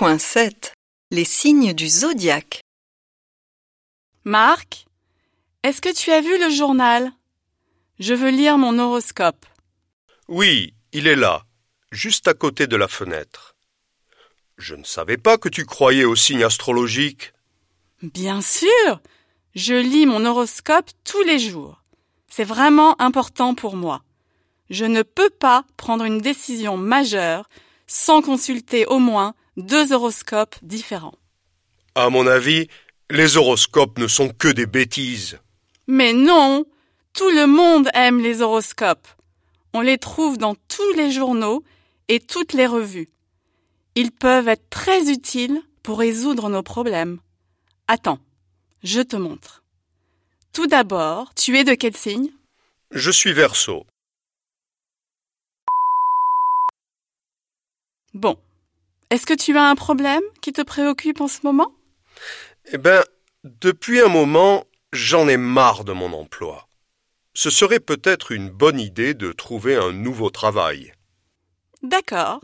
2.7 Les signes du zodiaque. Marc, est-ce que tu as vu le journal? Je veux lire mon horoscope. Oui, il est là, juste à côté de la fenêtre. Je ne savais pas que tu croyais aux signes astrologiques. Bien sûr, je lis mon horoscope tous les jours. C'est vraiment important pour moi. Je ne peux pas prendre une décision majeure sans consulter au moins deux horoscopes différents. À mon avis, les horoscopes ne sont que des bêtises. Mais non, tout le monde aime les horoscopes. On les trouve dans tous les journaux et toutes les revues. Ils peuvent être très utiles pour résoudre nos problèmes. Attends, je te montre. Tout d'abord, tu es de quel signe? Je suis Verseau. Bon. Est-ce que tu as un problème qui te préoccupe en ce moment? Eh ben, depuis un moment, j'en ai marre de mon emploi. Ce serait peut-être une bonne idée de trouver un nouveau travail. D'accord.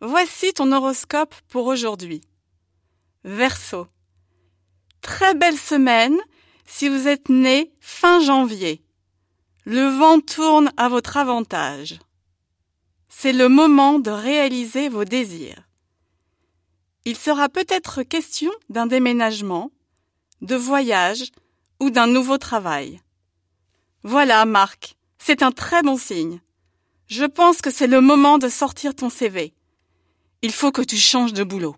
Voici ton horoscope pour aujourd'hui. Verseau. Très belle semaine si vous êtes né fin janvier. Le vent tourne à votre avantage. C'est le moment de réaliser vos désirs. Il sera peut-être question d'un déménagement, de voyage ou d'un nouveau travail. Voilà, Marc, c'est un très bon signe. Je pense que c'est le moment de sortir ton CV. Il faut que tu changes de boulot.